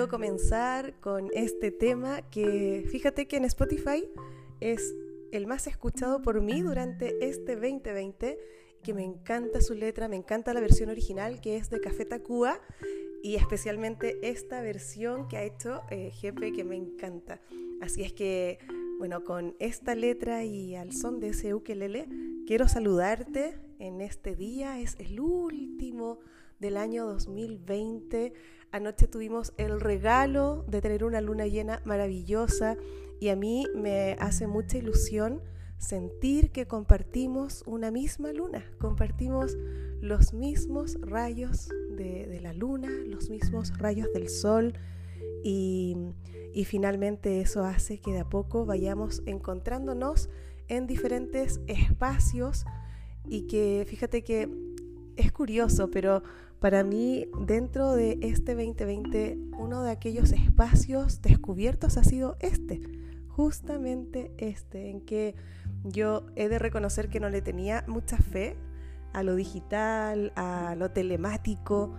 Querido comenzar con este tema que fíjate que en Spotify es el más escuchado por mí durante este 2020, que me encanta su letra, me encanta la versión original que es de Café Tacuba y especialmente esta versión que ha hecho eh, Jefe que me encanta. Así es que, bueno, con esta letra y al son de ese ukelele, quiero saludarte en este día, es el último del año 2020. Anoche tuvimos el regalo de tener una luna llena maravillosa y a mí me hace mucha ilusión sentir que compartimos una misma luna, compartimos los mismos rayos de, la luna, los mismos rayos del sol y, y finalmente eso hace que de a poco vayamos encontrándonos en diferentes espacios y que fíjate que es curioso, pero para mí dentro de este 2020 uno de aquellos espacios descubiertos ha sido este, justamente este, en que yo he de reconocer que no le tenía mucha fe a lo digital, a lo telemático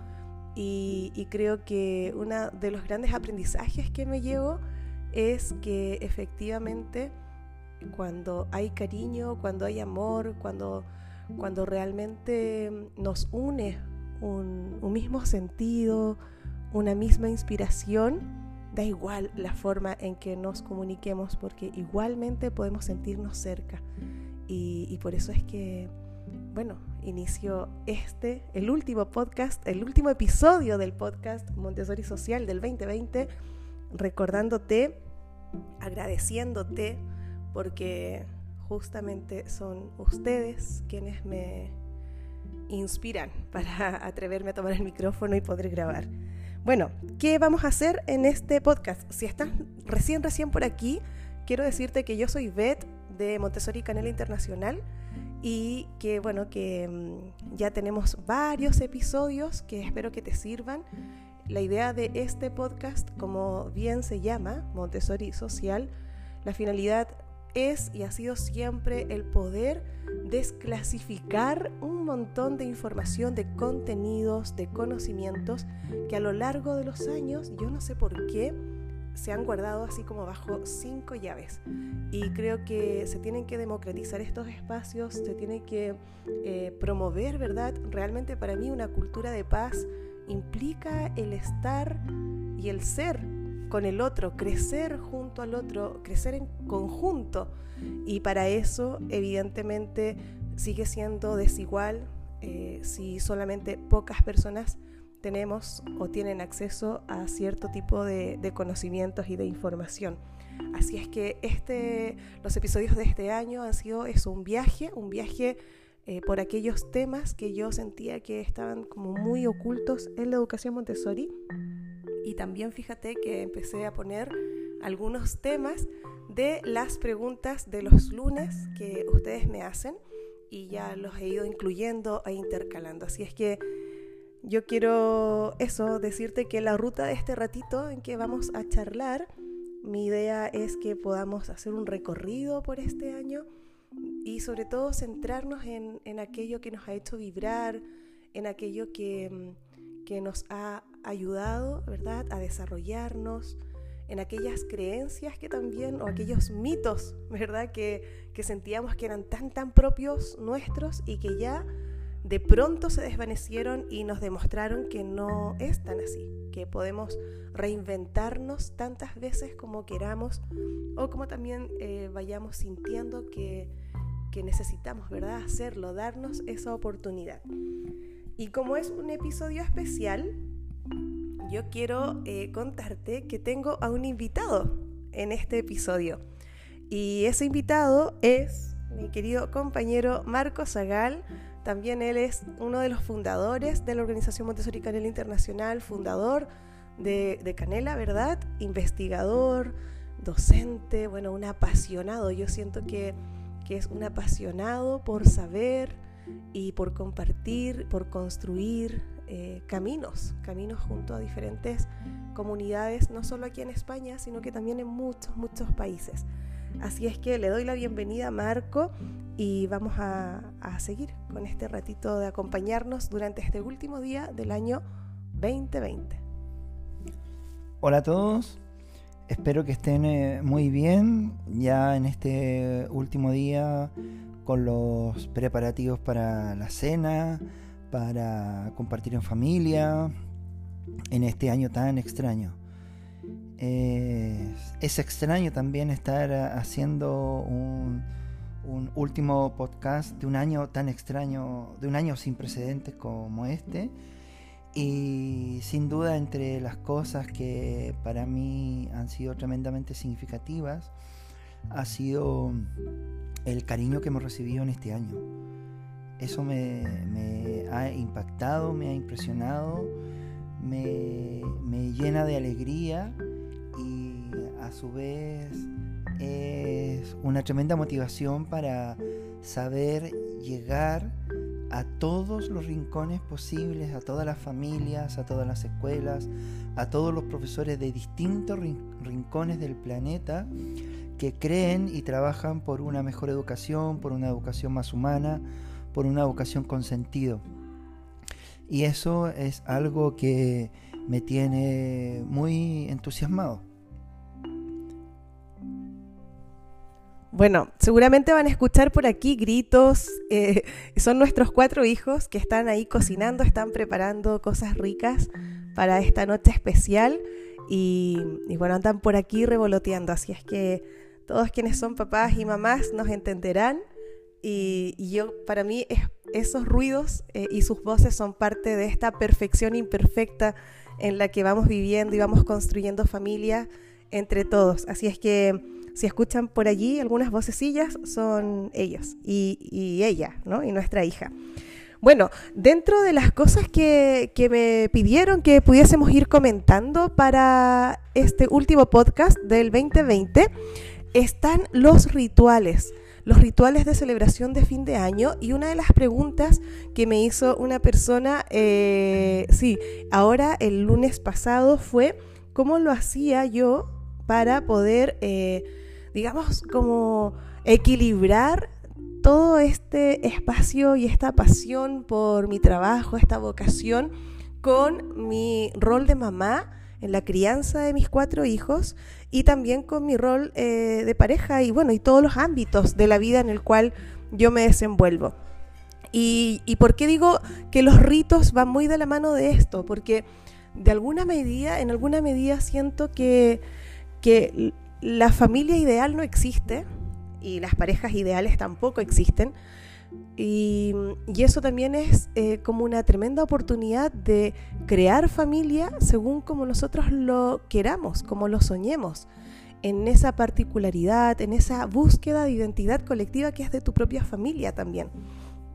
y, creo que uno de los grandes aprendizajes que me llevo es que efectivamente cuando hay cariño, cuando hay amor, cuando, cuando realmente nos une un, mismo sentido, una misma inspiración, da igual la forma en que nos comuniquemos, porque igualmente podemos sentirnos cerca. Y, y por eso es que, bueno, inicio este, el último podcast, el último episodio del podcast Montessori Social del 2020, recordándote, agradeciéndote, porque justamente son ustedes quienes me inspiran para atreverme a tomar el micrófono y poder grabar. Bueno, ¿qué vamos a hacer en este podcast? Si estás recién, recién por aquí, quiero decirte que yo soy Beth de Montessori Canela Internacional y que bueno, que mm, ya tenemos varios episodios que espero que te sirvan. La idea de este podcast, como bien se llama, Montessori Social, la finalidad es y ha sido siempre el poder desclasificar un montón de información, de contenidos, de conocimientos que a lo largo de los años, yo no sé por qué, se han guardado así como bajo cinco llaves. Y creo que se tienen que democratizar estos espacios, se tiene que eh, promover, ¿verdad? Realmente para mí una cultura de paz implica el estar y el ser con el otro, crecer junto al otro, crecer en conjunto. Y para eso, evidentemente, sigue siendo desigual eh, si solamente pocas personas tenemos o tienen acceso a cierto tipo de, conocimientos y de información. Así es que este, los episodios de este año han sido eso, un viaje, un viaje eh, por aquellos temas que yo sentía que estaban como muy ocultos en la educación Montessori y también fíjate que empecé a poner algunos temas de las preguntas de los lunes que ustedes me hacen y ya los he ido incluyendo e intercalando. Así es que yo quiero eso, decirte que la ruta de este ratito en que vamos a charlar, mi idea es que podamos hacer un recorrido por este año y sobre todo centrarnos en, en aquello que nos ha hecho vibrar, en aquello que, que nos ha ayudado, ¿verdad?, a desarrollarnos en aquellas creencias que también, o aquellos mitos, ¿verdad?, que, que sentíamos que eran tan, tan propios nuestros y que ya de pronto se desvanecieron y nos demostraron que no es tan así, que podemos reinventarnos tantas veces como queramos o como también eh, vayamos sintiendo que, que necesitamos, ¿verdad?, hacerlo, darnos esa oportunidad. Y como es un episodio especial, yo quiero eh, contarte que tengo a un invitado en este episodio. Y ese invitado es mi querido compañero Marco Zagal. También él es uno de los fundadores de la Organización Montessori Canela Internacional, fundador de, Canela, ¿verdad? Investigador, docente, bueno, un apasionado. Yo siento que, que es un apasionado por saber y por compartir, por construir, eh, caminos, caminos junto a diferentes comunidades, no solo aquí en España, sino que también en muchos, muchos países. Así es que le doy la bienvenida a Marco y vamos a, a seguir con este ratito de acompañarnos durante este último día del año 2020. Hola a todos, espero que estén eh, muy bien ya en este último día con los preparativos para la cena, para compartir en familia en este año tan extraño. es extraño también estar haciendo un, último podcast de un año tan extraño, de un año sin precedentes como este. Y sin duda entre las cosas que para mí han sido tremendamente significativas, ha sido el cariño que hemos recibido en este año. Eso me, ha impactado, me ha impresionado, me, llena de alegría y a su vez es una tremenda motivación para saber llegar a todos los rincones posibles, a todas las familias, a todas las escuelas, a todos los profesores de distintos rincones del planeta que creen y trabajan por una mejor educación, por una educación más humana, por una vocación con sentido. Y eso es algo que me tiene muy entusiasmado. Bueno, seguramente van a escuchar por aquí gritos. Eh, son nuestros cuatro hijos que están ahí cocinando, están preparando cosas ricas para esta noche especial. Y, y, bueno, andan por aquí revoloteando. Así es que todos quienes son papás y mamás nos entenderán y, yo, para mí, esos ruidos eh, y sus voces son parte de esta perfección imperfecta en la que vamos viviendo y vamos construyendo familia entre todos. Así es que si escuchan por allí algunas vocecillas, son ellos y, ella, ¿no? Y nuestra hija. Bueno, dentro de las cosas que, me pidieron que pudiésemos ir comentando para este último podcast del 2020, están los rituales los rituales de celebración de fin de año. Y una de las preguntas que me hizo una persona, eh, sí, ahora el lunes pasado fue cómo lo hacía yo para poder, eh, digamos, como equilibrar todo este espacio y esta pasión por mi trabajo, esta vocación, con mi rol de mamá en la crianza de mis cuatro hijos y también con mi rol eh, de pareja y bueno, y todos los ámbitos de la vida en el cual yo me desenvuelvo. Y, y por qué digo que los ritos van muy de la mano de esto, porque de alguna medida, en alguna medida siento que, que la familia ideal no existe y las parejas ideales tampoco existen, y, eso también es eh, como una tremenda oportunidad de crear familia según como nosotros lo queramos, como lo soñemos, en esa particularidad, en esa búsqueda de identidad colectiva que es de tu propia familia también.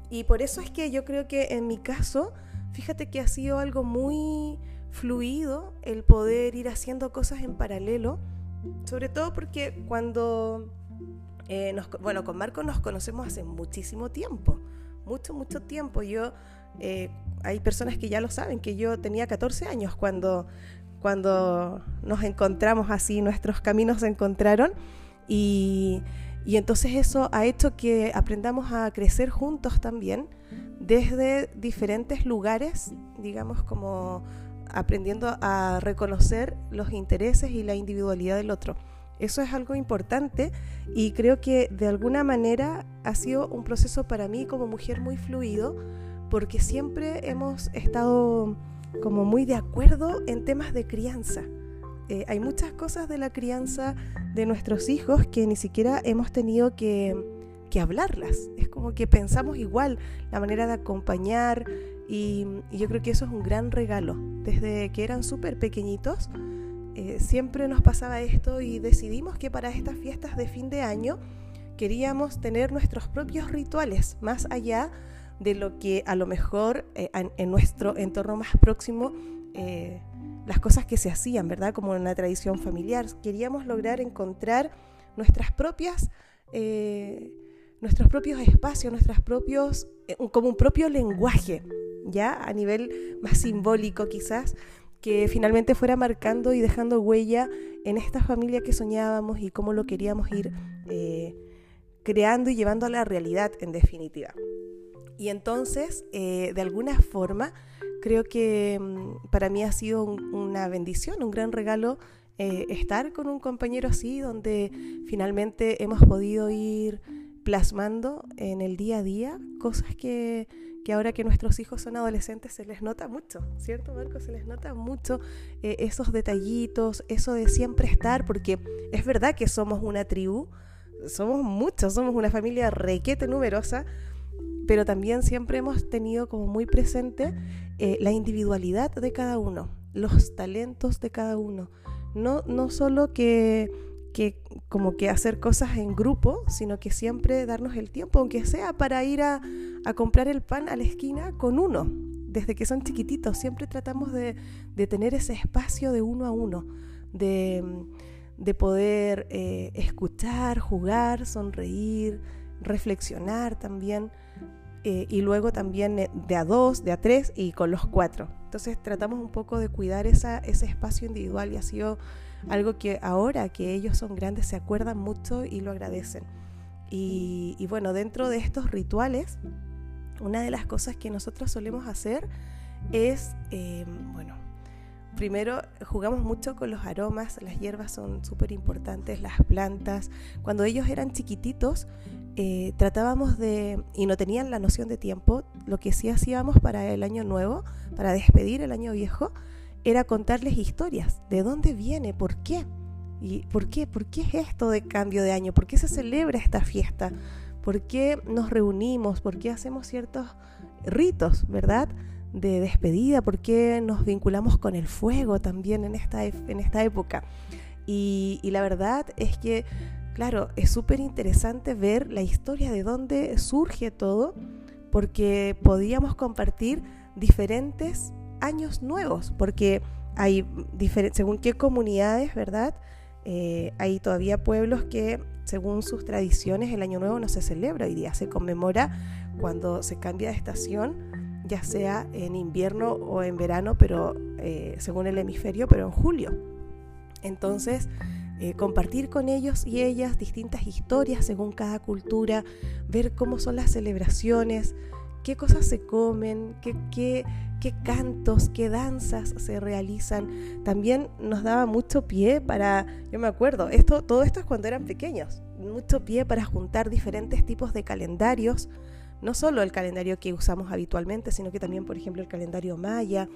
Y por eso es que yo creo que en mi caso, fíjate que ha sido algo muy fluido el poder ir haciendo cosas en paralelo, sobre todo porque cuando eh, bueno, con Marco nos conocemos hace muchísimo tiempo, mucho, mucho tiempo. Yo, eh, hay personas que ya lo saben, que yo tenía 14 años cuando, cuando nos encontramos así, nuestros caminos se encontraron y, y entonces eso ha hecho que aprendamos a crecer juntos también desde diferentes lugares, digamos como aprendiendo a reconocer los intereses y la individualidad del otro. Eso es algo importante y creo que de alguna manera ha sido un proceso para mí como mujer muy fluido porque siempre hemos estado como muy de acuerdo en temas de crianza. Eh, hay muchas cosas de la crianza de nuestros hijos que ni siquiera hemos tenido que, hablarlas. Es como que pensamos igual la manera de acompañar y, y yo creo que eso es un gran regalo desde que eran súper pequeñitos. Eh, siempre nos pasaba esto y decidimos que para estas fiestas de fin de año queríamos tener nuestros propios rituales, más allá de lo que a lo mejor eh, en, nuestro entorno más próximo, eh, las cosas que se hacían, ¿verdad? Como una tradición familiar. Queríamos lograr encontrar nuestras propias, nuestros propios espacios, nuestros propios, como un propio lenguaje, ¿ya? A nivel más simbólico quizás, que finalmente fuera marcando y dejando huella en esta familia que soñábamos y cómo lo queríamos ir creando y llevando a la realidad en definitiva. Y entonces, eh, de alguna forma, creo que mm, para mí ha sido una bendición, un gran regalo eh, estar con un compañero así, donde finalmente hemos podido ir plasmando en el día a día cosas que, que ahora que nuestros hijos son adolescentes se les nota mucho, ¿cierto Marco? Se les nota mucho eh, esos detallitos, eso de siempre estar, porque es verdad que somos una tribu, somos muchos, somos una familia requete numerosa, pero también siempre hemos tenido como muy presente eh, la individualidad de cada uno, los talentos de cada uno. No, no solo que, que como que hacer cosas en grupo, sino que siempre darnos el tiempo, aunque sea para ir a, comprar el pan a la esquina con uno. Desde que son chiquititos, siempre tratamos de, tener ese espacio de uno a uno, de de poder eh, escuchar, jugar, sonreír, reflexionar también, eh, y luego también eh, de a dos, de a tres y con los cuatro. Entonces tratamos un poco de cuidar ese espacio individual y ha sido algo que ahora que ellos son grandes se acuerdan mucho y lo agradecen. Y, bueno, dentro de estos rituales, una de las cosas que nosotros solemos hacer es, bueno, primero jugamos mucho con los aromas, las hierbas son súper importantes, las plantas. Cuando ellos eran chiquititos, eh, tratábamos de, y no tenían la noción de tiempo, lo que sí hacíamos para el año nuevo, para despedir el año viejo, era contarles historias, de dónde viene, por qué. ¿Y por qué? ¿Por qué es esto de cambio de año? ¿Por qué se celebra esta fiesta? ¿Por qué nos reunimos? ¿Por qué hacemos ciertos ritos, verdad? de despedida, porque nos vinculamos con el fuego también en esta, en esta época. Y, la verdad es que, claro, es súper interesante ver la historia de dónde surge todo, porque podíamos compartir diferentes años nuevos, porque hay, según qué comunidades, ¿verdad? Eh, hay todavía pueblos que, según sus tradiciones, el Año Nuevo no se celebra hoy día, se conmemora cuando se cambia de estación ya sea en invierno o en verano, pero eh, según el hemisferio, pero en julio. Entonces, eh, compartir con ellos y ellas distintas historias según cada cultura, ver cómo son las celebraciones, qué cosas se comen, qué, qué, qué cantos, qué danzas se realizan. También nos daba mucho pie para, yo me acuerdo, esto, todo esto es cuando eran pequeños, mucho pie para juntar diferentes tipos de calendarios no solo el calendario que usamos habitualmente, sino que también, por ejemplo, el calendario maya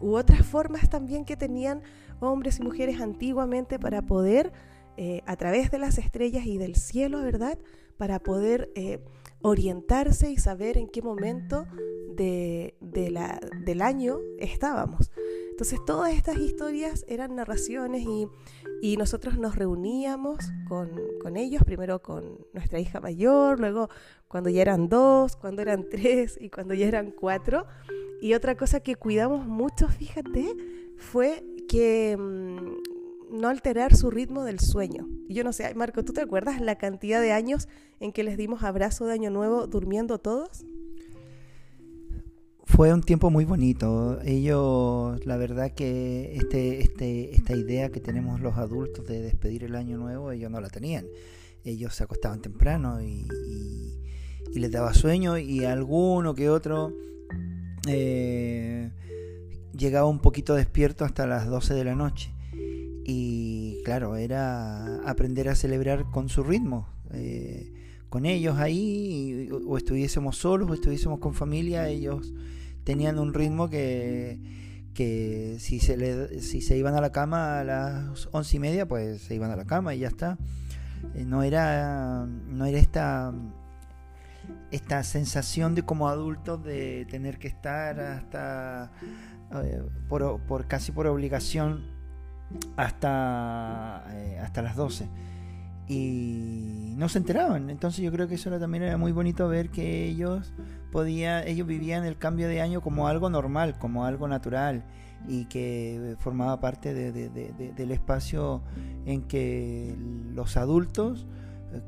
u otras formas también que tenían hombres y mujeres antiguamente para poder, eh, a través de las estrellas y del cielo, ¿verdad? Para poder eh, orientarse y saber en qué momento de, del año estábamos. Entonces todas estas historias eran narraciones y, y nosotros nos reuníamos con, con, ellos, primero con nuestra hija mayor, luego cuando ya eran dos, cuando eran tres y cuando ya eran cuatro. Y otra cosa que cuidamos mucho, fíjate, fue que mm, no alterar su ritmo del sueño. Y yo no sé, Marco, ¿tú te acuerdas la cantidad de años en que les dimos abrazo de Año Nuevo durmiendo todos? Fue un tiempo muy bonito. Ellos, la verdad que este, este, esta idea que tenemos los adultos de despedir el año nuevo, ellos no la tenían. Ellos se acostaban temprano y, les daba sueño y alguno que otro eh, llegaba un poquito despierto hasta las 12 de la noche. Y claro, era aprender a celebrar con su ritmo. Eh, con ellos ahí, o estuviésemos solos o estuviésemos con familia, ellos tenían un ritmo que, que si, se si se iban a la cama a las once y media, pues se iban a la cama y ya está. Eh, no era, no era esta, esta sensación de como adultos de tener que estar hasta eh, por, por, casi por obligación hasta, eh, hasta las 12 y no se enteraban. Entonces yo creo que eso también era muy bonito ver que ellos podían, ellos vivían el cambio de año como algo normal, como algo natural y que formaba parte del espacio en que los adultos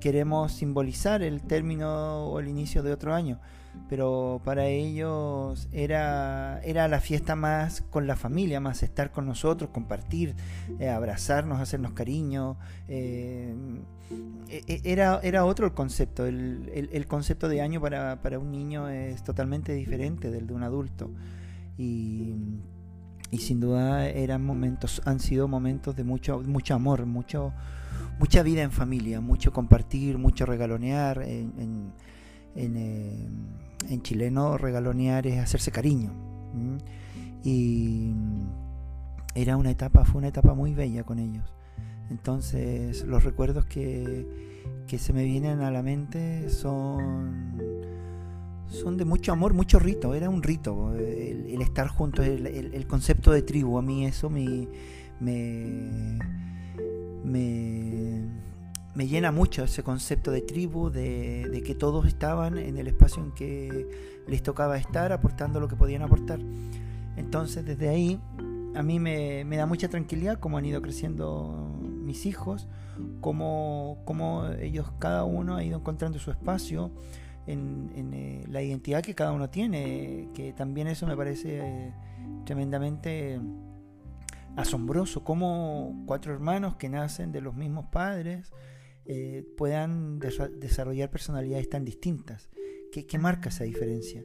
queremos simbolizar el término o el inicio de otro año pero para ellos era, era la fiesta más con la familia, más estar con nosotros, compartir, eh, abrazarnos, hacernos cariño. Eh, e, e, era, era otro el concepto, el, el, concepto de año para, para, un niño es totalmente diferente del de un adulto. Y, y sin duda eran momentos, han sido momentos de mucho, mucho amor, mucho, mucha vida en familia, mucho compartir, mucho regalonear. en, en, eh, en chileno regalonear es hacerse cariño. Y era una etapa, fue una etapa muy bella con ellos. Entonces los recuerdos que, que se me vienen a la mente son, son de mucho amor, mucho rito. Era un rito el, estar juntos, el, el, concepto de tribu. A mí eso me, me, me me llena mucho ese concepto de tribu, de, que todos estaban en el espacio en que les tocaba estar, aportando lo que podían aportar. Entonces, desde ahí, a mí me, da mucha tranquilidad cómo han ido creciendo mis hijos, cómo, cómo ellos, cada uno ha ido encontrando su espacio en, eh, la identidad que cada uno tiene, que también eso me parece eh, tremendamente asombroso, como cuatro hermanos que nacen de los mismos padres, eh, puedan desarrollar personalidades tan distintas. ¿Qué, marca esa diferencia?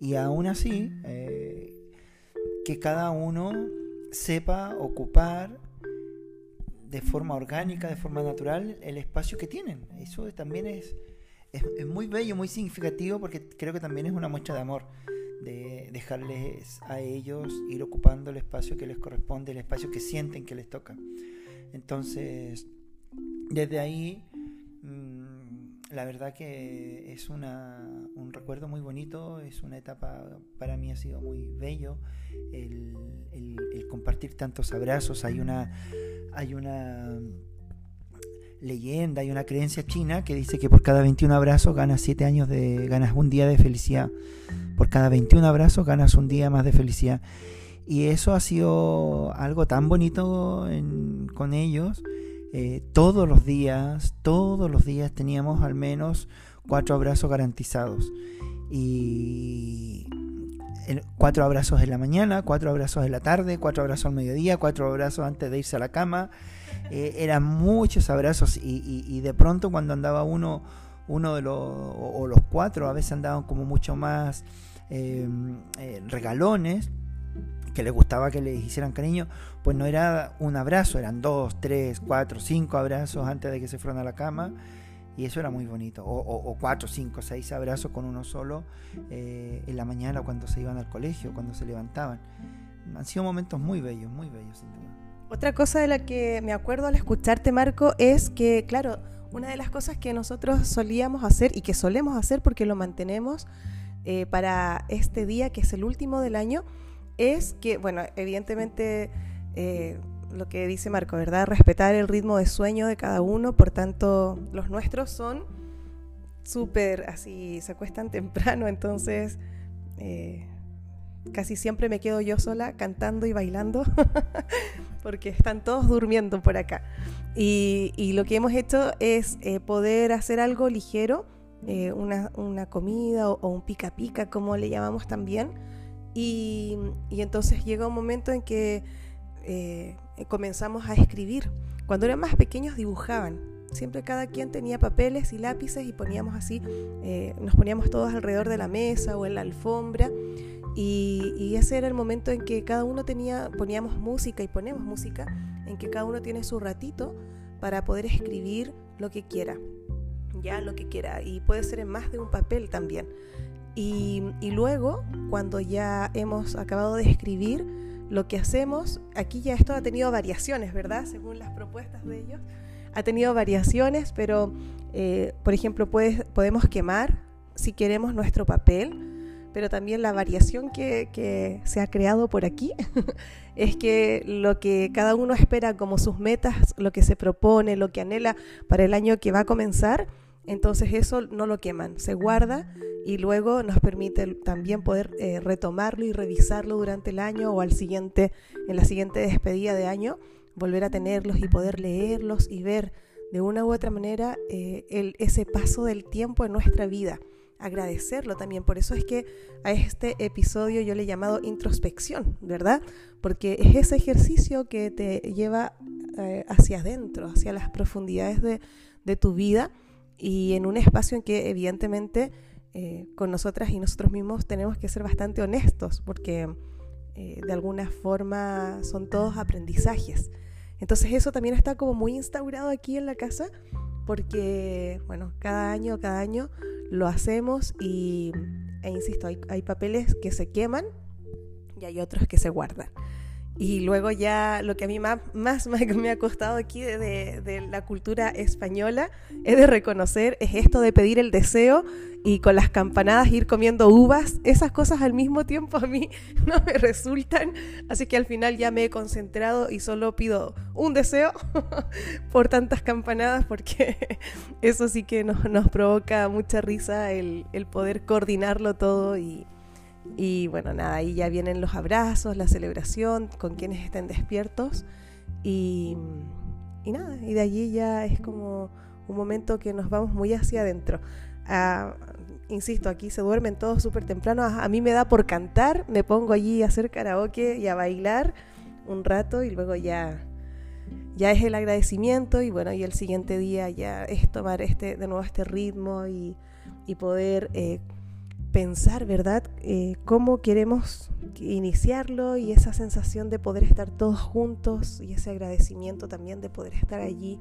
Y aún así, eh, que cada uno sepa ocupar de forma orgánica, de forma natural, el espacio que tienen. Eso también es, es, muy bello, muy significativo, porque creo que también es una muestra de amor, de dejarles a ellos ir ocupando el espacio que les corresponde, el espacio que sienten que les toca. Entonces, desde ahí, mm, la verdad que es una, un recuerdo muy bonito, es una etapa, para mí ha sido muy bello el, compartir tantos abrazos. Hay una, hay una leyenda, hay una creencia china que dice que por cada 21 abrazos ganas 7 años de, ganas un día de felicidad. Por cada 21 abrazos ganas un día más de felicidad. Y eso ha sido algo tan bonito con ellos eh, todos los días, todos los días teníamos al menos cuatro abrazos garantizados. Y cuatro abrazos en la mañana, cuatro abrazos en la tarde, cuatro abrazos al mediodía, cuatro abrazos antes de irse a la cama. Eh, eran muchos abrazos y, de pronto cuando andaba uno, uno de los, o, los cuatro, a veces andaban como mucho más eh, regalones que les gustaba que les hicieran cariño, pues no era un abrazo, eran dos, tres, cuatro, cinco abrazos antes de que se fueran a la cama. Y eso era muy bonito. O, cuatro, cinco, seis abrazos con uno solo eh, en la mañana cuando se iban al colegio, cuando se levantaban. Han sido momentos muy bellos, muy bellos, sin duda. Otra cosa de la que me acuerdo al escucharte, Marco, es que, claro, una de las cosas que nosotros solíamos hacer y que solemos hacer porque lo mantenemos eh, para este día, que es el último del año, es que, bueno, evidentemente eh, lo que dice Marco, ¿verdad? Respetar el ritmo de sueño de cada uno, por tanto, los nuestros son súper así, se acuestan temprano, entonces eh, casi siempre me quedo yo sola cantando y bailando, porque están todos durmiendo por acá. Y, lo que hemos hecho es eh, poder hacer algo ligero, una, comida o, o un pica pica, como le llamamos también y, entonces llega un momento en que eh, comenzamos a escribir. Cuando eran más pequeños dibujaban. Siempre cada quien tenía papeles y lápices y poníamos así, eh, nos poníamos todos alrededor de la mesa o en la alfombra. Y, ese era el momento en que cada uno tenía, poníamos música y ponemos música, en que cada uno tiene su ratito para poder escribir lo que quiera, ya lo que quiera, y puede ser en más de un papel también. Y, luego, cuando ya hemos acabado de escribir, lo que hacemos, aquí ya esto ha tenido variaciones, ¿verdad? Según las propuestas de ellos, ha tenido variaciones, pero, eh, por ejemplo, podemos quemar, si queremos, nuestro papel, pero también la variación que, que se ha creado por aquí es que lo que cada uno espera como sus metas, lo que se propone, lo que anhela para el año que va a comenzar, entonces eso no lo queman, se guarda y luego nos permite también poder eh, retomarlo y revisarlo durante el año o al siguiente, en la siguiente despedida de año, volver a tenerlos y poder leerlos y ver de una u otra manera eh, el, ese paso del tiempo en nuestra vida. Agradecerlo también. Por eso es que a este episodio yo le he llamado introspección, ¿verdad? Porque es ese ejercicio que te lleva eh, hacia adentro, hacia las profundidades de, de tu vida y en un espacio en que evidentemente eh, con nosotras y nosotros mismos tenemos que ser bastante honestos porque eh, de alguna forma son todos aprendizajes. Entonces eso también está como muy instaurado aquí en la casa porque, bueno, cada año, cada año lo hacemos y, e insisto, hay, hay papeles que se queman y hay otros que se guardan. Y luego ya lo que a mí más, más me ha costado aquí de, de, la cultura española es de reconocer, es esto de pedir el deseo y con las campanadas ir comiendo uvas. Esas cosas al mismo tiempo a mí no me resultan. Así que al final ya me he concentrado y solo pido un deseo por tantas campanadas porque eso sí que nos, nos provoca mucha risa el, el poder coordinarlo todo y y bueno, nada, ahí ya vienen los abrazos, la celebración con quienes estén despiertos. Y, y nada, y de allí ya es como un momento que nos vamos muy hacia adentro. Ah, insisto, aquí se duermen todos súper temprano. A, mí me da por cantar, me pongo allí a hacer karaoke y a bailar un rato y luego ya, ya es el agradecimiento y bueno, y el siguiente día ya es tomar este, de nuevo este ritmo y, y poder eh, pensar, ¿verdad?, eh, cómo queremos iniciarlo y esa sensación de poder estar todos juntos y ese agradecimiento también de poder estar allí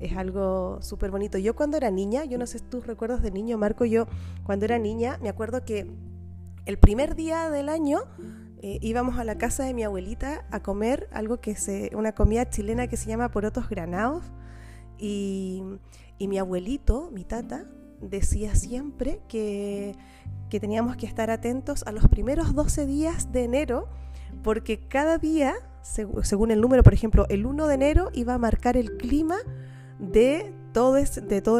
es algo súper bonito. Yo cuando era niña, yo no sé tus recuerdos de niño, Marco, yo cuando era niña me acuerdo que el primer día del año eh, íbamos a la casa de mi abuelita a comer algo que se, una comida chilena que se llama porotos granados y, y mi abuelito, mi tata, decía siempre que que teníamos que estar atentos a los primeros 12 días de enero, porque cada día, según el número, por ejemplo, el 1 de enero iba a marcar el clima de todo,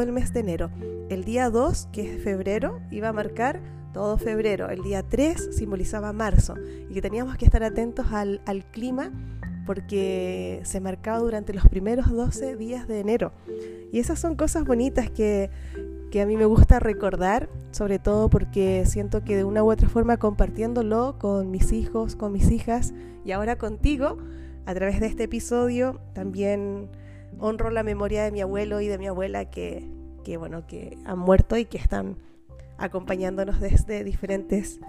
el mes de enero. El día 2, que es febrero, iba a marcar todo febrero. El día 3 simbolizaba marzo y que teníamos que estar atentos al clima porque se marcaba durante los primeros 12 días de enero. Y esas son cosas bonitas que, que a mí me gusta recordar, sobre todo porque siento que de una u otra forma compartiéndolo con mis hijos, con mis hijas y ahora contigo, a través de este episodio también honro la memoria de mi abuelo y de mi abuela que, que bueno, que han muerto y que están acompañándonos desde diferentes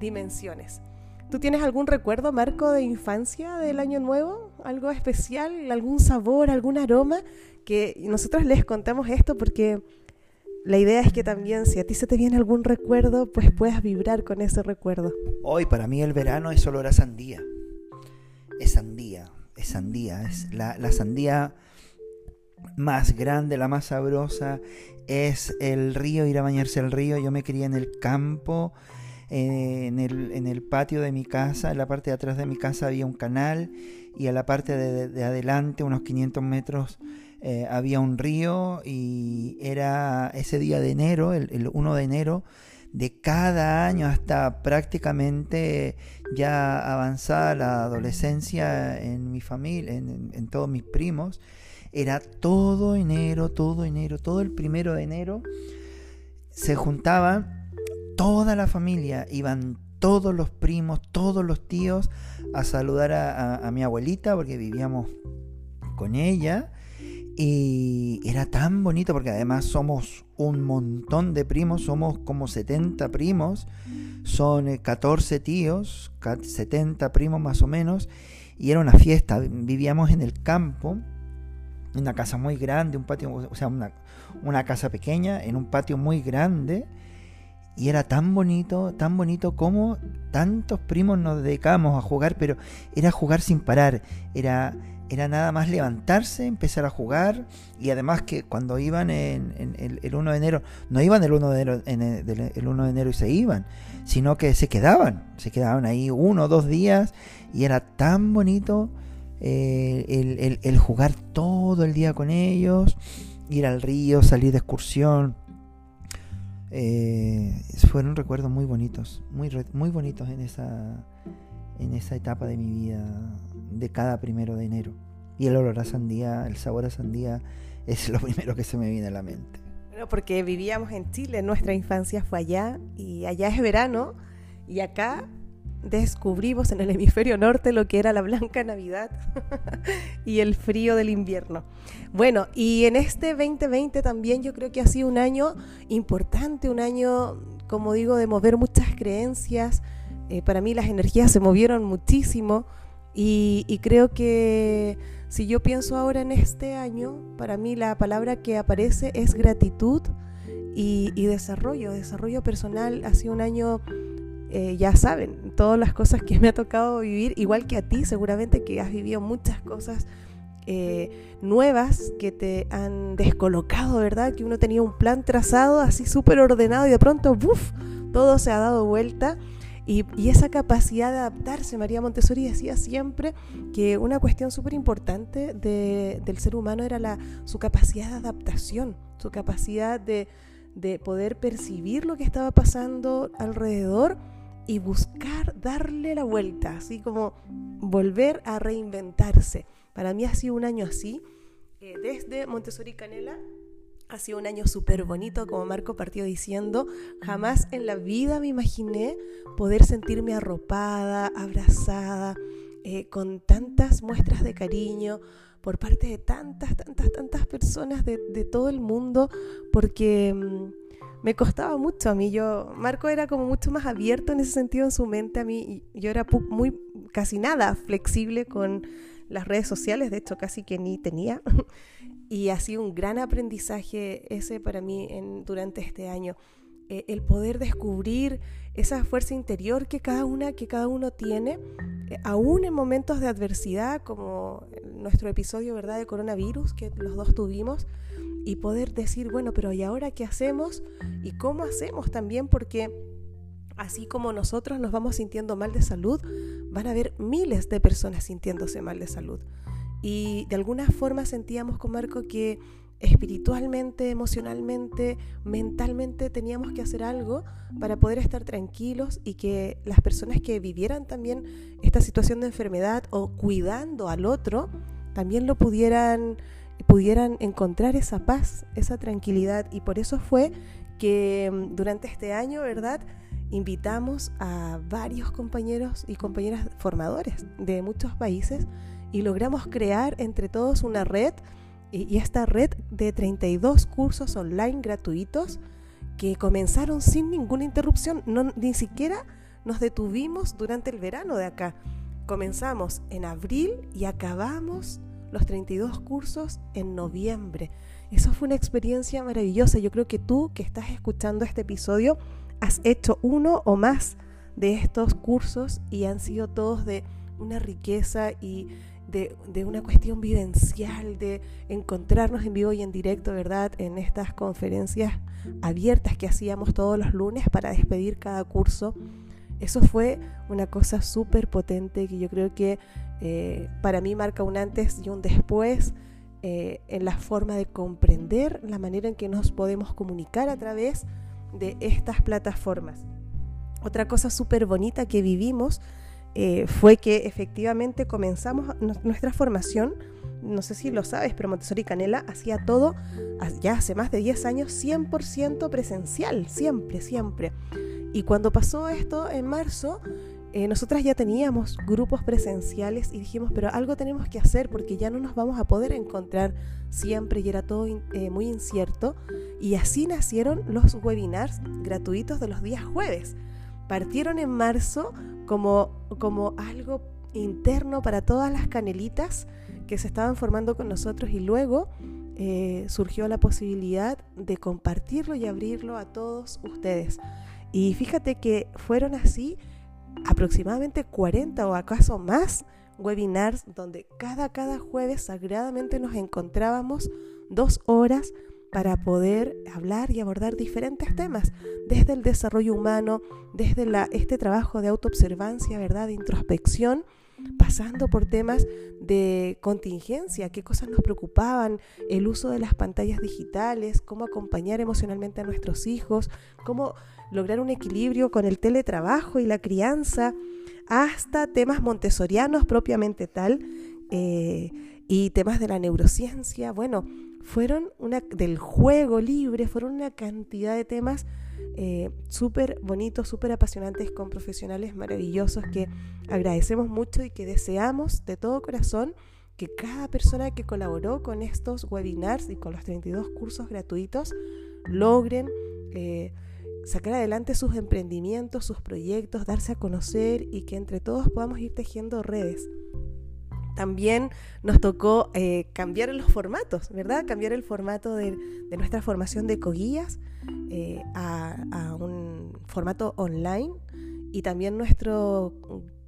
dimensiones. ¿Tú tienes algún recuerdo, Marco, de infancia del año nuevo? ¿Algo especial? ¿Algún sabor? ¿Algún aroma? Que nosotros les contamos esto porque la idea es que también si a ti se te viene algún recuerdo, pues puedas vibrar con ese recuerdo. Hoy para mí el verano es olor a sandía. Es sandía, es sandía, es la, sandía más grande, la más sabrosa, es el río, ir a bañarse al río. Yo me crié en el campo, eh, en, el, patio de mi casa, en la parte de atrás de mi casa había un canal y a la parte de, de adelante, unos 500 metros, eh, había un río y era ese día de enero, el, 1 de enero, de cada año hasta prácticamente ya avanzada la adolescencia en mi familia, en, todos mis primos, era todo enero, todo enero, todo el primero de enero, se juntaba toda la familia, iban todos los primos, todos los tíos a saludar a mi abuelita porque vivíamos con ella y era tan bonito porque además somos un montón de primos, somos como 70 primos, son 14 eh, tíos, 70 primos más o menos, y era una fiesta, vivíamos en el campo, en una casa muy grande, un patio, o sea, una, una casa pequeña, en un patio muy grande, y era tan bonito, tan bonito como tantos primos nos dedicábamos a jugar, pero era jugar sin parar, era era nada más levantarse, empezar a jugar y además que cuando iban en, el, 1 de enero, no iban el 1 de enero, en el, 1 de enero y se iban, sino que se quedaban, se quedaban ahí uno o dos días y era tan bonito eh, el, jugar todo el día con ellos, ir al río, salir de excursión. Eh, fueron recuerdos muy bonitos, muy, muy bonitos en esa, en esa etapa de mi vida de cada primero de enero. Y el olor a sandía, el sabor a sandía es lo primero que se me viene a la mente. Bueno, porque vivíamos en Chile, nuestra infancia fue allá y allá es verano y acá descubrimos en el hemisferio norte lo que era la blanca Navidad y el frío del invierno. Bueno, y en este 2020 también yo creo que ha sido un año importante, un año, como digo, de mover muchas creencias. Eh, para mí las energías se movieron muchísimo y, creo que si yo pienso ahora en este año, para mí la palabra que aparece es gratitud y, desarrollo, desarrollo personal. Ha sido un año, eh, ya saben, todas las cosas que me ha tocado vivir, igual que a ti, seguramente que has vivido muchas cosas eh, nuevas que te han descolocado, ¿verdad? Que uno tenía un plan trazado así súper ordenado y de pronto, ¡buf! Todo se ha dado vuelta y, esa capacidad de adaptarse, María Montessori decía siempre que una cuestión súper importante del ser humano era la, su capacidad de adaptación, su capacidad de, de poder percibir lo que estaba pasando alrededor y buscar darle la vuelta, así como volver a reinventarse. Para mí ha sido un año así, eh, desde Montessori Canela ha sido un año súper bonito, como Marco partió diciendo. Jamás en la vida me imaginé poder sentirme arropada, abrazada, eh, con tantas muestras de cariño por parte de tantas, tantas, tantas personas de, todo el mundo, porque mm, me costaba mucho a mí. Yo, Marco era como mucho más abierto en ese sentido en su mente a mí. Yo era muy, casi nada flexible con las redes sociales, de hecho casi que ni tenía. Y ha sido un gran aprendizaje ese para mí en, durante este año. Eh, el poder descubrir esa fuerza interior que cada una, que cada uno tiene, eh, aún en momentos de adversidad, como nuestro episodio ¿verdad? de coronavirus que los dos tuvimos, y poder decir, bueno, pero ¿y ahora qué hacemos? ¿Y cómo hacemos también? Porque así como nosotros nos vamos sintiendo mal de salud, van a haber miles de personas sintiéndose mal de salud. Y de alguna forma sentíamos con Marco que espiritualmente, emocionalmente, mentalmente teníamos que hacer algo para poder estar tranquilos y que las personas que vivieran también esta situación de enfermedad o cuidando al otro, también lo pudieran, pudieran encontrar esa paz, esa tranquilidad. Y por eso fue que mm, durante este año, ¿verdad? Invitamos a varios compañeros y compañeras formadores de muchos países y logramos crear entre todos una red y esta red de 32 cursos online gratuitos que comenzaron sin ninguna interrupción, no, ni siquiera nos detuvimos durante el verano de acá. Comenzamos en abril y acabamos los 32 cursos en noviembre. Eso fue una experiencia maravillosa. Yo creo que tú que estás escuchando este episodio has hecho uno o más de estos cursos y han sido todos de una riqueza y de, una cuestión vivencial, de encontrarnos en vivo y en directo, ¿verdad? En estas conferencias abiertas que hacíamos todos los lunes para despedir cada curso. Eso fue una cosa súper potente que yo creo que eh, para mí marca un antes y un después eh, en la forma de comprender la manera en que nos podemos comunicar a través de estas plataformas. Otra cosa súper bonita que vivimos eh, fue que efectivamente comenzamos nuestra formación, no sé si lo sabes, pero Montessori Canela hacía todo ya hace más de 10 años 100% presencial, siempre, siempre. Y cuando pasó esto en marzo, eh, nosotras ya teníamos grupos presenciales y dijimos, pero algo tenemos que hacer porque ya no nos vamos a poder encontrar siempre y era todo eh, muy incierto. Y así nacieron los webinars gratuitos de los días jueves partieron en marzo como, como algo interno para todas las canelitas que se estaban formando con nosotros y luego eh, surgió la posibilidad de compartirlo y abrirlo a todos ustedes. Y fíjate que fueron así aproximadamente 40 o acaso más webinars donde cada, cada jueves sagradamente nos encontrábamos dos horas para poder hablar y abordar diferentes temas, desde el desarrollo humano, desde la, este trabajo de autoobservancia, ¿verdad? de introspección, pasando por temas de contingencia, qué cosas nos preocupaban, el uso de las pantallas digitales, cómo acompañar emocionalmente a nuestros hijos, cómo lograr un equilibrio con el teletrabajo y la crianza, hasta temas montessorianos propiamente tal, eh, y temas de la neurociencia. Bueno, fueron una, del juego libre, fueron una cantidad de temas eh, súper bonitos, súper apasionantes con profesionales maravillosos que agradecemos mucho y que deseamos de todo corazón que cada persona que colaboró con estos webinars y con los 32 cursos gratuitos logren eh, sacar adelante sus emprendimientos, sus proyectos, darse a conocer y que entre todos podamos ir tejiendo redes. También nos tocó eh, cambiar los formatos, ¿verdad? Cambiar el formato de, nuestra formación de coguillas eh, a, un formato online. Y también nuestro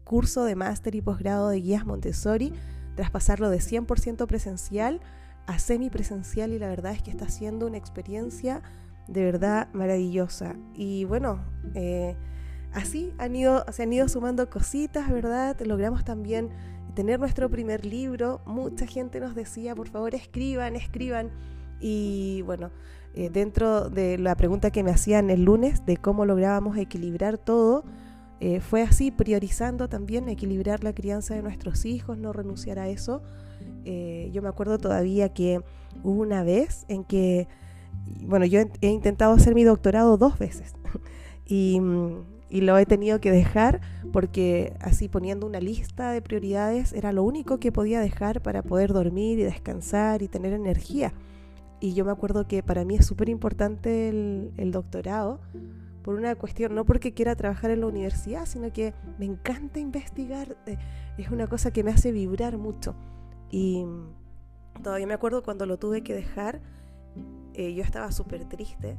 curso de máster y posgrado de guías Montessori, traspasarlo de 100% presencial a semipresencial. Y la verdad es que está siendo una experiencia de verdad maravillosa. Y bueno, eh, así han ido, se han ido sumando cositas, ¿verdad? Logramos también tener nuestro primer libro, mucha gente nos decía, por favor, escriban, escriban. Y bueno, eh, dentro de la pregunta que me hacían el lunes de cómo lográbamos equilibrar todo, eh, fue así, priorizando también equilibrar la crianza de nuestros hijos, no renunciar a eso. Yo me acuerdo todavía que hubo una vez en que, bueno, yo he intentado hacer mi doctorado dos veces. y lo he tenido que dejar porque así poniendo una lista de prioridades era lo único que podía dejar para poder dormir y descansar y tener energía. Y yo me acuerdo que para mí es súper importante el, doctorado por una cuestión, no porque quiera trabajar en la universidad, sino que me encanta investigar, eh, es una cosa que me hace vibrar mucho. Y todavía me acuerdo cuando lo tuve que dejar, eh, yo estaba súper triste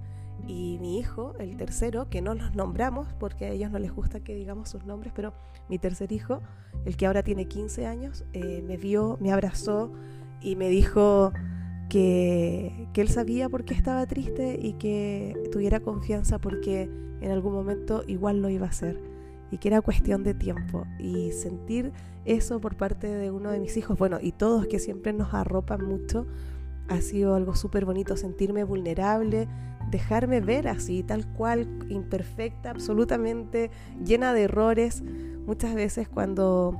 y mi hijo, el tercero, que no los nombramos porque a ellos no les gusta que digamos sus nombres, pero mi tercer hijo, el que ahora tiene 15 años, eh, me vio, me abrazó y me dijo que, que él sabía por qué estaba triste y que tuviera confianza porque en algún momento igual lo iba a hacer y que era cuestión de tiempo. Y sentir eso por parte de uno de mis hijos, bueno, y todos que siempre nos arropan mucho, ha sido algo súper bonito, sentirme vulnerable, dejarme ver así, tal cual, imperfecta, absolutamente llena de errores. Muchas veces cuando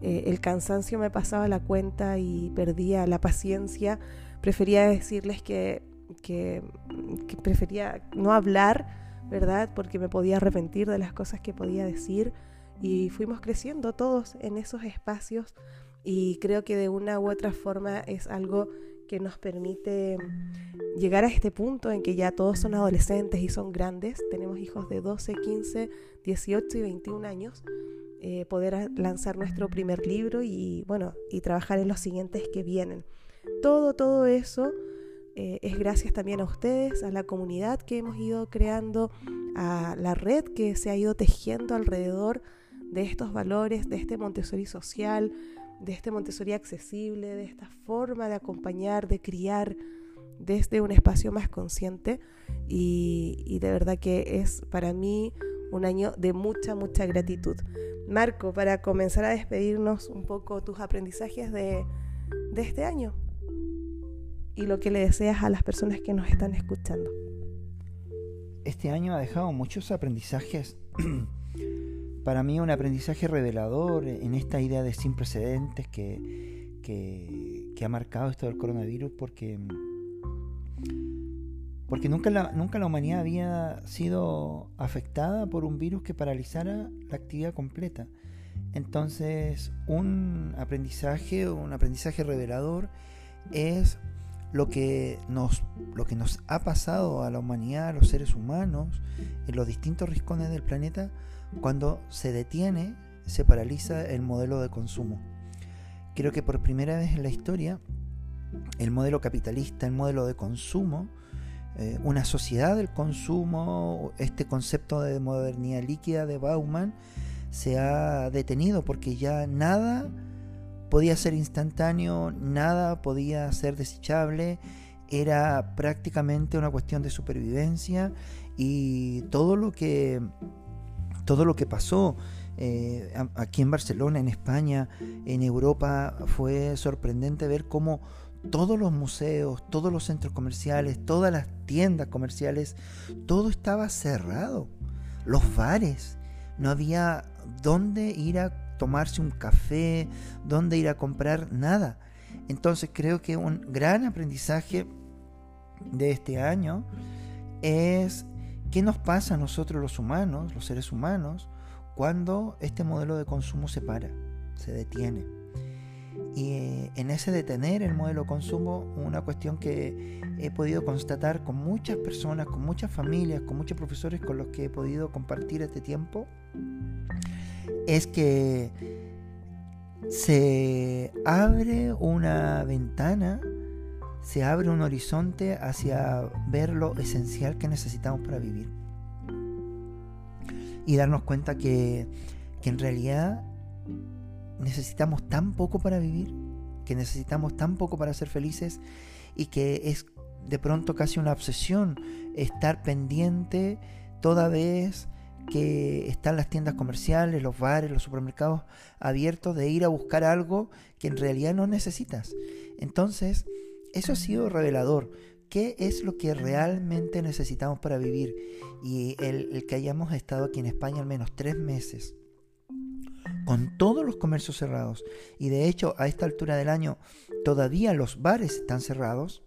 eh, el cansancio me pasaba la cuenta y perdía la paciencia, prefería decirles que, que, que prefería no hablar, ¿verdad? Porque me podía arrepentir de las cosas que podía decir. Y fuimos creciendo todos en esos espacios y creo que de una u otra forma es algo que nos permite llegar a este punto en que ya todos son adolescentes y son grandes, tenemos hijos de 12, 15, 18 y 21 años, eh, poder lanzar nuestro primer libro y bueno, y trabajar en los siguientes que vienen. Todo, todo eso eh, es gracias también a ustedes, a la comunidad que hemos ido creando, a la red que se ha ido tejiendo alrededor de estos valores, de este Montessori social, de este Montessori accesible, de esta forma de acompañar, de criar desde un espacio más consciente y, de verdad que es para mí un año de mucha, mucha gratitud. Marco, para comenzar a despedirnos un poco tus aprendizajes de, de este año y lo que le deseas a las personas que nos están escuchando. Este año ha dejado muchos aprendizajes para mí un aprendizaje revelador en esta idea de sin precedentes que, que, ha marcado esto del coronavirus porque, porque nunca, la, nunca la humanidad había sido afectada por un virus que paralizara la actividad completa. Entonces, un aprendizaje, un aprendizaje revelador es lo que nos, lo que nos ha pasado a la humanidad, a los seres humanos, en los distintos rincones del planeta, cuando se detiene, se paraliza el modelo de consumo. Creo que por primera vez en la historia, el modelo capitalista, el modelo de consumo, eh, una sociedad del consumo, este concepto de modernidad líquida de Bauman, se ha detenido porque ya nada podía ser instantáneo, nada podía ser desechable, era prácticamente una cuestión de supervivencia y todo lo que, todo lo que pasó eh, aquí en Barcelona, en España, en Europa, fue sorprendente ver cómo todos los museos, todos los centros comerciales, todas las tiendas comerciales, todo estaba cerrado. Los bares, no había dónde ir a tomarse un café, dónde ir a comprar nada. Entonces creo que un gran aprendizaje de este año es qué nos pasa a nosotros los humanos, los seres humanos, cuando este modelo de consumo se para, se detiene. Y eh, en ese detener el modelo de consumo, una cuestión que he podido constatar con muchas personas, con muchas familias, con muchos profesores con los que he podido compartir este tiempo, es que se abre una ventana, se abre un horizonte hacia ver lo esencial que necesitamos para vivir. Y darnos cuenta que, que en realidad necesitamos tan poco para vivir, que necesitamos tan poco para ser felices y que es de pronto casi una obsesión estar pendiente toda vez que están las tiendas comerciales, los bares, los supermercados abiertos, de ir a buscar algo que en realidad no necesitas. Entonces, eso ha sido revelador. ¿Qué es lo que realmente necesitamos para vivir? Y el, el que hayamos estado aquí en España al menos tres meses con todos los comercios cerrados, y de hecho a esta altura del año todavía los bares están cerrados,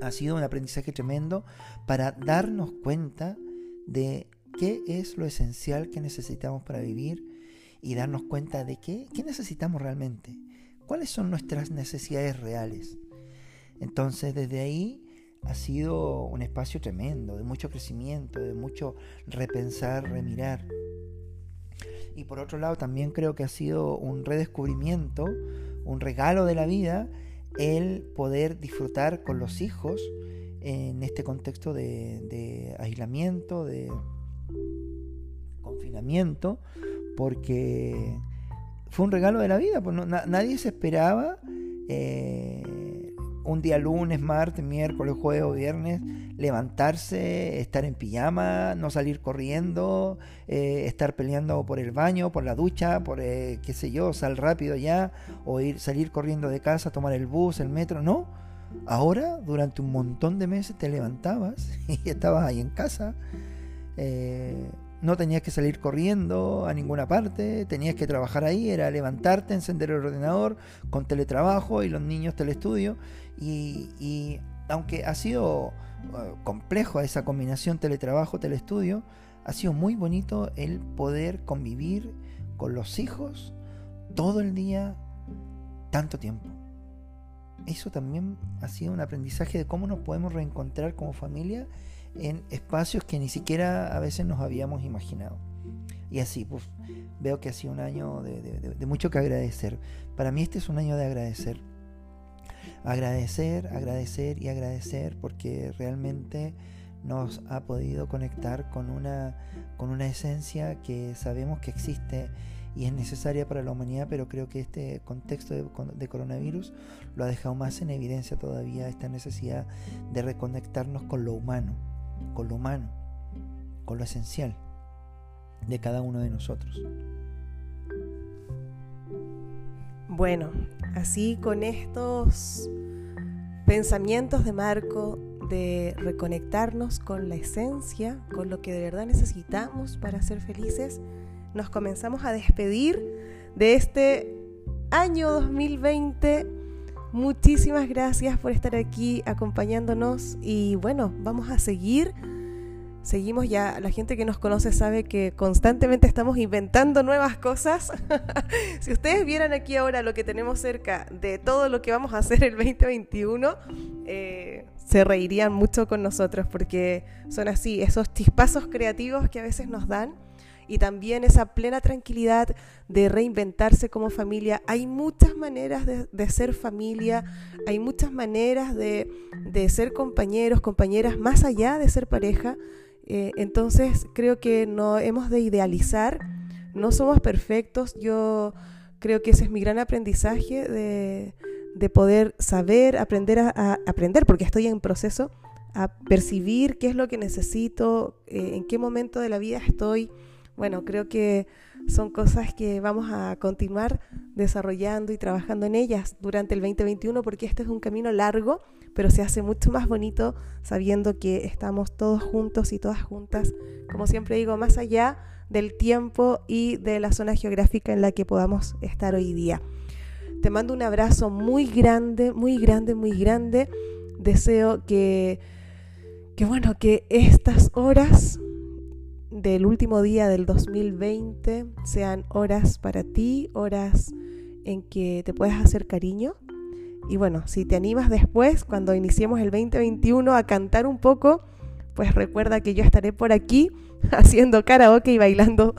ha sido un aprendizaje tremendo para darnos cuenta de qué es lo esencial que necesitamos para vivir y darnos cuenta de qué, qué necesitamos realmente, cuáles son nuestras necesidades reales. Entonces desde ahí ha sido un espacio tremendo, de mucho crecimiento, de mucho repensar, remirar. Y por otro lado también creo que ha sido un redescubrimiento, un regalo de la vida, el poder disfrutar con los hijos en este contexto de, aislamiento, de confinamiento, porque fue un regalo de la vida, pues nadie se esperaba eh, un día lunes, martes, miércoles, jueves o viernes, levantarse, estar en pijama, no salir corriendo, eh, estar peleando por el baño, por la ducha, por eh, qué sé yo, sal rápido ya, o ir, salir corriendo de casa, tomar el bus, el metro, no. Ahora, durante un montón de meses te levantabas y estabas ahí en casa. Eh, no tenías que salir corriendo a ninguna parte, tenías que trabajar ahí, era levantarte, encender el ordenador con teletrabajo y los niños telestudio. Y, aunque ha sido uh, complejo esa combinación teletrabajo-telestudio, ha sido muy bonito el poder convivir con los hijos todo el día, tanto tiempo. Eso también ha sido un aprendizaje de cómo nos podemos reencontrar como familia en espacios que ni siquiera a veces nos habíamos imaginado. Y así, pues veo que ha sido un año de mucho que agradecer. Para mí este es un año de agradecer agradecer, agradecer y agradecer porque realmente nos ha podido conectar con una, con una esencia que sabemos que existe y es necesaria para la humanidad, pero creo que este contexto de, coronavirus lo ha dejado más en evidencia todavía esta necesidad de reconectarnos con lo humano, con lo humano, con lo esencial de cada uno de nosotros. Bueno, así con estos pensamientos de Marco de reconectarnos con la esencia, con lo que de verdad necesitamos para ser felices, nos comenzamos a despedir de este año 2020. Muchísimas gracias por estar aquí acompañándonos y bueno, vamos a seguir seguimos ya, la gente que nos conoce sabe que constantemente estamos inventando nuevas cosas. si ustedes vieran aquí ahora lo que tenemos cerca de todo lo que vamos a hacer el 2021, eh, se reirían mucho con nosotros porque son así, esos chispazos creativos que a veces nos dan y también esa plena tranquilidad de reinventarse como familia. Hay muchas maneras de, ser familia, hay muchas maneras de, ser compañeros, compañeras, más allá de ser pareja. Eh, entonces creo que no hemos de idealizar, no somos perfectos. Yo creo que ese es mi gran aprendizaje de, de poder saber, aprender a, aprender, porque estoy en proceso, a percibir qué es lo que necesito, eh, en qué momento de la vida estoy. Bueno, creo que son cosas que vamos a continuar desarrollando y trabajando en ellas durante el 2021 porque este es un camino largo, pero se hace mucho más bonito sabiendo que estamos todos juntos y todas juntas, como siempre digo, más allá del tiempo y de la zona geográfica en la que podamos estar hoy día. Te mando un abrazo muy grande, muy grande, muy grande. Deseo que, que bueno, que estas horas del último día del 2020 sean horas para ti, horas en que te puedas hacer cariño. Y bueno, si te animas después, cuando iniciemos el 2021 a cantar un poco, pues recuerda que yo estaré por aquí haciendo karaoke y bailando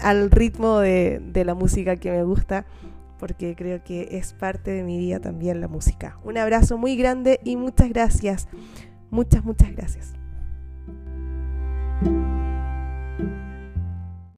al ritmo de, de la música que me gusta, porque creo que es parte de mi día también la música. Un abrazo muy grande y muchas gracias. Muchas, muchas gracias.